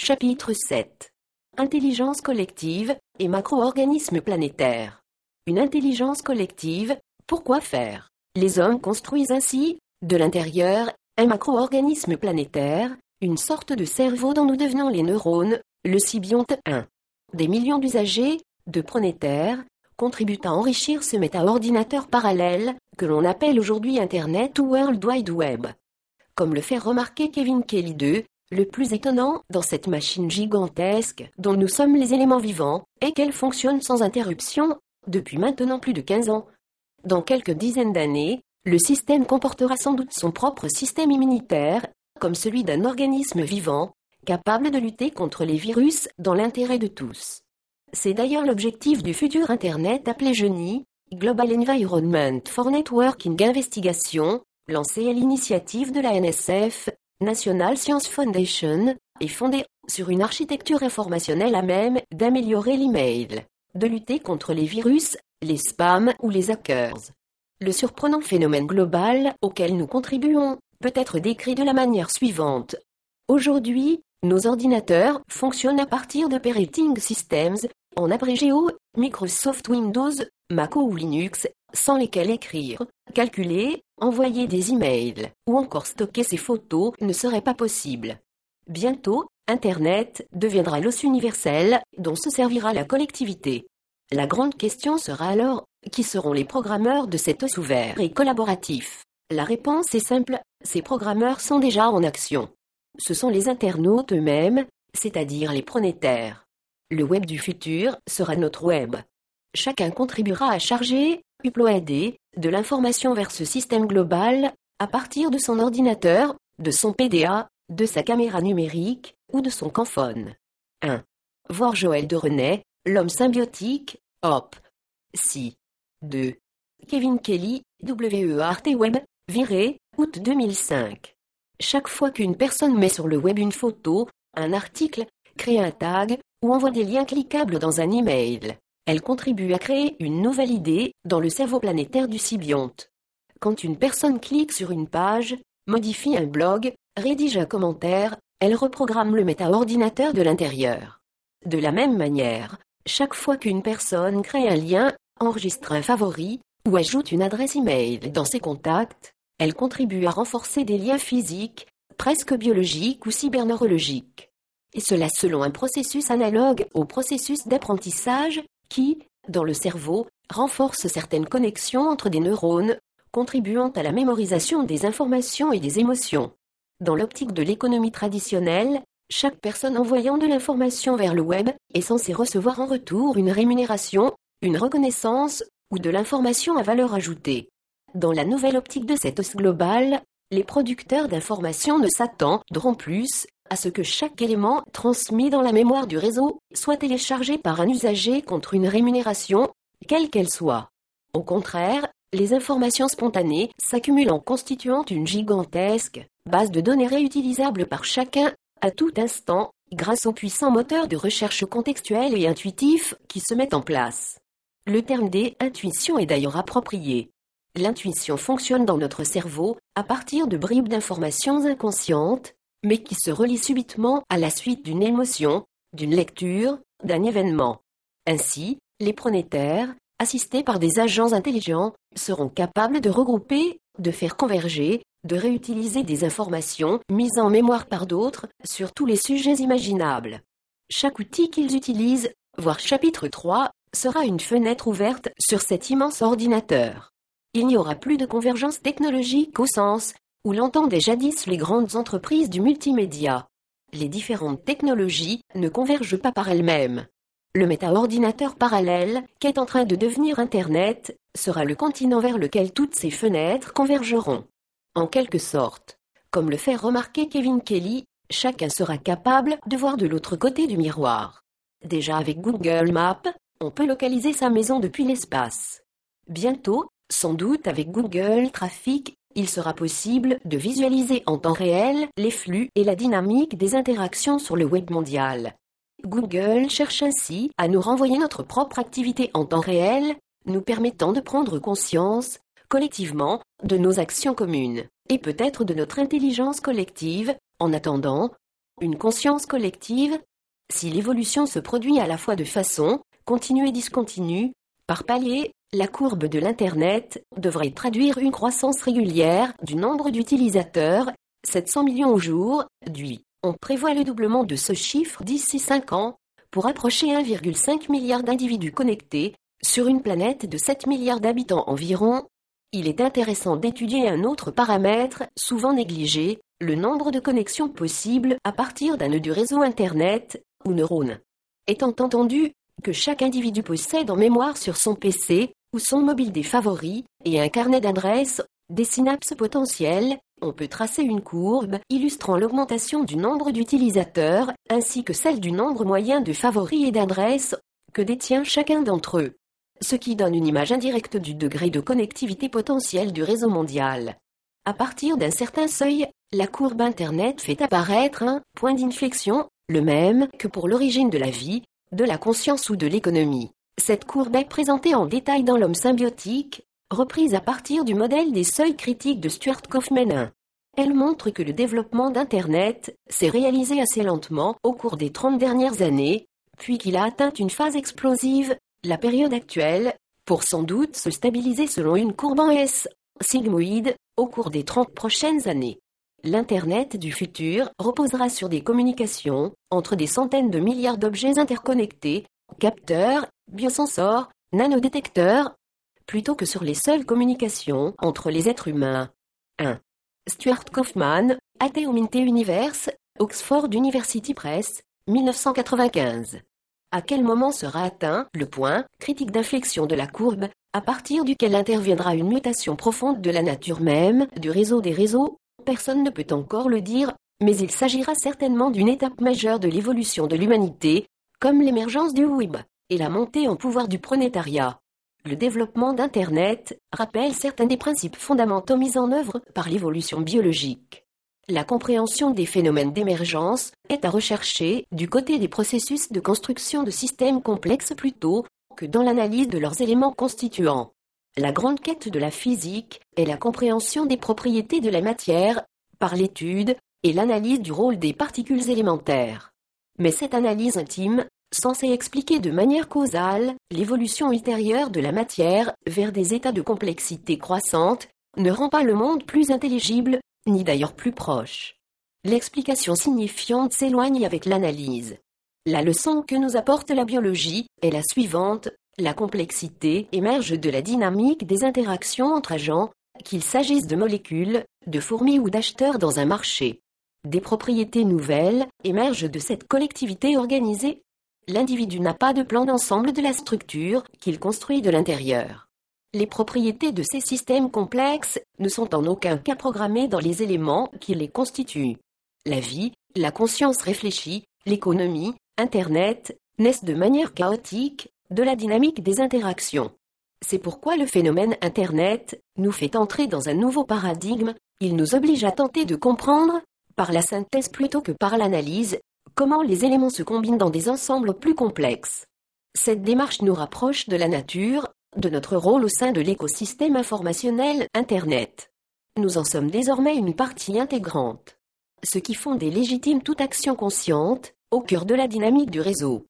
Chapitre 7. Intelligence collective et macro-organismes planétaires. Une intelligence collective, pourquoi faire? Les hommes construisent ainsi, de l'intérieur, un macro-organisme planétaire, une sorte de cerveau dont nous devenons les neurones, le sybionte 1. Des millions d'usagers, de pronétaires, contribuent à enrichir ce méta-ordinateur parallèle, que l'on appelle aujourd'hui Internet ou World Wide Web. Comme le fait remarquer Kevin Kelly 2, le plus étonnant dans cette machine gigantesque dont nous sommes les éléments vivants est qu'elle fonctionne sans interruption depuis maintenant plus de 15 ans. Dans quelques dizaines d'années, le système comportera sans doute son propre système immunitaire, comme celui d'un organisme vivant, capable de lutter contre les virus dans l'intérêt de tous. C'est d'ailleurs l'objectif du futur Internet appelé GENI, Global Environment for Networking Investigation, lancé à l'initiative de la NSF, National Science Foundation, est fondé sur une architecture informationnelle à même d'améliorer l'email, de lutter contre les virus, les spams ou les hackers. Le surprenant phénomène global auquel nous contribuons peut être décrit de la manière suivante. Aujourd'hui, nos ordinateurs fonctionnent à partir d'operating systems, en abrégé au Microsoft Windows, Mac ou Linux, sans lesquels écrire, calculer, envoyer des emails ou encore stocker ses photos ne serait pas possible. Bientôt, Internet deviendra l'os universel dont se servira la collectivité. La grande question sera alors, qui seront les programmeurs de cet os ouvert et collaboratif? La réponse est simple, ces programmeurs sont déjà en action. Ce sont les internautes eux-mêmes, c'est-à-dire les pronétaires. Le web du futur sera notre web. Chacun contribuera à charger, uploader, de l'information vers ce système global, à partir de son ordinateur, de son PDA, de sa caméra numérique, ou de son camphone. 1. Voir Joël de René, L'homme symbiotique, Hop. Si. 2. Kevin Kelly, WERT Web, viré, août 2005. Chaque fois qu'une personne met sur le web une photo, un article, crée un tag, ou envoie des liens cliquables dans un email, elle contribue à créer une nouvelle idée dans le cerveau planétaire du Sybionte. Quand une personne clique sur une page, modifie un blog, rédige un commentaire, elle reprogramme le méta-ordinateur de l'intérieur. De la même manière, chaque fois qu'une personne crée un lien, enregistre un favori, ou ajoute une adresse email dans ses contacts, elle contribue à renforcer des liens physiques, presque biologiques ou cyberneurologiques. Et cela selon un processus analogue au processus d'apprentissage qui, dans le cerveau, renforce certaines connexions entre des neurones, contribuant à la mémorisation des informations et des émotions. Dans l'optique de l'économie traditionnelle, chaque personne envoyant de l'information vers le web est censée recevoir en retour une rémunération, une reconnaissance ou de l'information à valeur ajoutée. Dans la nouvelle optique de cette os globale, les producteurs d'informations ne s'attendront plus à ce que chaque élément transmis dans la mémoire du réseau soit téléchargé par un usager contre une rémunération, quelle qu'elle soit. Au contraire, les informations spontanées s'accumulent en constituant une gigantesque base de données réutilisables par chacun à tout instant, grâce aux puissants moteurs de recherche contextuels et intuitifs qui se mettent en place. Le terme des intuitions est d'ailleurs approprié. L'intuition fonctionne dans notre cerveau à partir de bribes d'informations inconscientes, mais qui se relient subitement à la suite d'une émotion, d'une lecture, d'un événement. Ainsi, les pronétaires, assistés par des agents intelligents, seront capables de regrouper, de faire converger, de réutiliser des informations mises en mémoire par d'autres sur tous les sujets imaginables. Chaque outil qu'ils utilisent, voire chapitre 3, sera une fenêtre ouverte sur cet immense ordinateur. Il n'y aura plus de convergence technologique au sens où l'entendaient jadis les grandes entreprises du multimédia. Les différentes technologies ne convergent pas par elles-mêmes. Le méta-ordinateur parallèle, qu'est en train de devenir Internet, sera le continent vers lequel toutes ces fenêtres convergeront. En quelque sorte, comme le fait remarquer Kevin Kelly, chacun sera capable de voir de l'autre côté du miroir. Déjà avec Google Maps, on peut localiser sa maison depuis l'espace. Bientôt, sans doute avec Google Traffic, il sera possible de visualiser en temps réel les flux et la dynamique des interactions sur le web mondial. Google cherche ainsi à nous renvoyer notre propre activité en temps réel, nous permettant de prendre conscience, collectivement, de nos actions communes, et peut-être de notre intelligence collective. En attendant, une conscience collective Si l'évolution se produit à la fois de façon continue et discontinue, par palier, la courbe de l'Internet devrait traduire une croissance régulière du nombre d'utilisateurs, 700 millions au jour, du. On prévoit le doublement de ce chiffre d'ici 5 ans, pour approcher 1,5 milliard d'individus connectés, sur une planète de 7 milliards d'habitants environ. Il est intéressant d'étudier un autre paramètre, souvent négligé, le nombre de connexions possibles à partir d'un nœud du réseau Internet, ou neurone. Étant entendu que chaque individu possède en mémoire sur son PC, ou son mobile des favoris, et un carnet d'adresses, des synapses potentielles, on peut tracer une courbe illustrant l'augmentation du nombre d'utilisateurs, ainsi que celle du nombre moyen de favoris et d'adresses que détient chacun d'entre eux. Ce qui donne une image indirecte du degré de connectivité potentielle du réseau mondial. À partir d'un certain seuil, la courbe Internet fait apparaître un point d'inflexion, le même que pour l'origine de la vie, de la conscience ou de l'économie. Cette courbe est présentée en détail dans l'homme symbiotique, reprise à partir du modèle des seuils critiques de Stuart Kaufman. Elle montre que le développement d'Internet s'est réalisé assez lentement au cours des 30 dernières années, puis qu'il a atteint une phase explosive, la période actuelle, pour sans doute se stabiliser selon une courbe en S, sigmoïde, au cours des 30 prochaines années. L'Internet du futur reposera sur des communications entre des centaines de milliards d'objets interconnectés, capteurs, biosensors, nanodétecteurs, plutôt que sur les seules communications entre les êtres humains. 1. Stuart Kaufman, Atheominte Universe, Oxford University Press, 1995. À quel moment sera atteint le point critique d'inflexion de la courbe, à partir duquel interviendra une mutation profonde de la nature même du réseau des réseaux? Personne ne peut encore le dire, mais il s'agira certainement d'une étape majeure de l'évolution de l'humanité, comme l'émergence du web et la montée en pouvoir du pronétariat. Le développement d'Internet rappelle certains des principes fondamentaux mis en œuvre par l'évolution biologique. La compréhension des phénomènes d'émergence est à rechercher du côté des processus de construction de systèmes complexes plutôt que dans l'analyse de leurs éléments constituants. La grande quête de la physique est la compréhension des propriétés de la matière par l'étude et l'analyse du rôle des particules élémentaires. Mais cette analyse intime censé expliquer de manière causale l'évolution ultérieure de la matière vers des états de complexité croissante, ne rend pas le monde plus intelligible, ni d'ailleurs plus proche. L'explication signifiante s'éloigne avec l'analyse. La leçon que nous apporte la biologie est la suivante, la complexité émerge de la dynamique des interactions entre agents, qu'il s'agisse de molécules, de fourmis ou d'acheteurs dans un marché. Des propriétés nouvelles émergent de cette collectivité organisée l'individu n'a pas de plan d'ensemble de la structure qu'il construit de l'intérieur. Les propriétés de ces systèmes complexes ne sont en aucun cas programmées dans les éléments qui les constituent. La vie, la conscience réfléchie, l'économie, Internet, naissent de manière chaotique de la dynamique des interactions. C'est pourquoi le phénomène Internet nous fait entrer dans un nouveau paradigme, il nous oblige à tenter de comprendre, par la synthèse plutôt que par l'analyse, comment les éléments se combinent dans des ensembles plus complexes. Cette démarche nous rapproche de la nature, de notre rôle au sein de l'écosystème informationnel Internet. Nous en sommes désormais une partie intégrante. Ce qui font des légitimes toute action consciente, au cœur de la dynamique du réseau.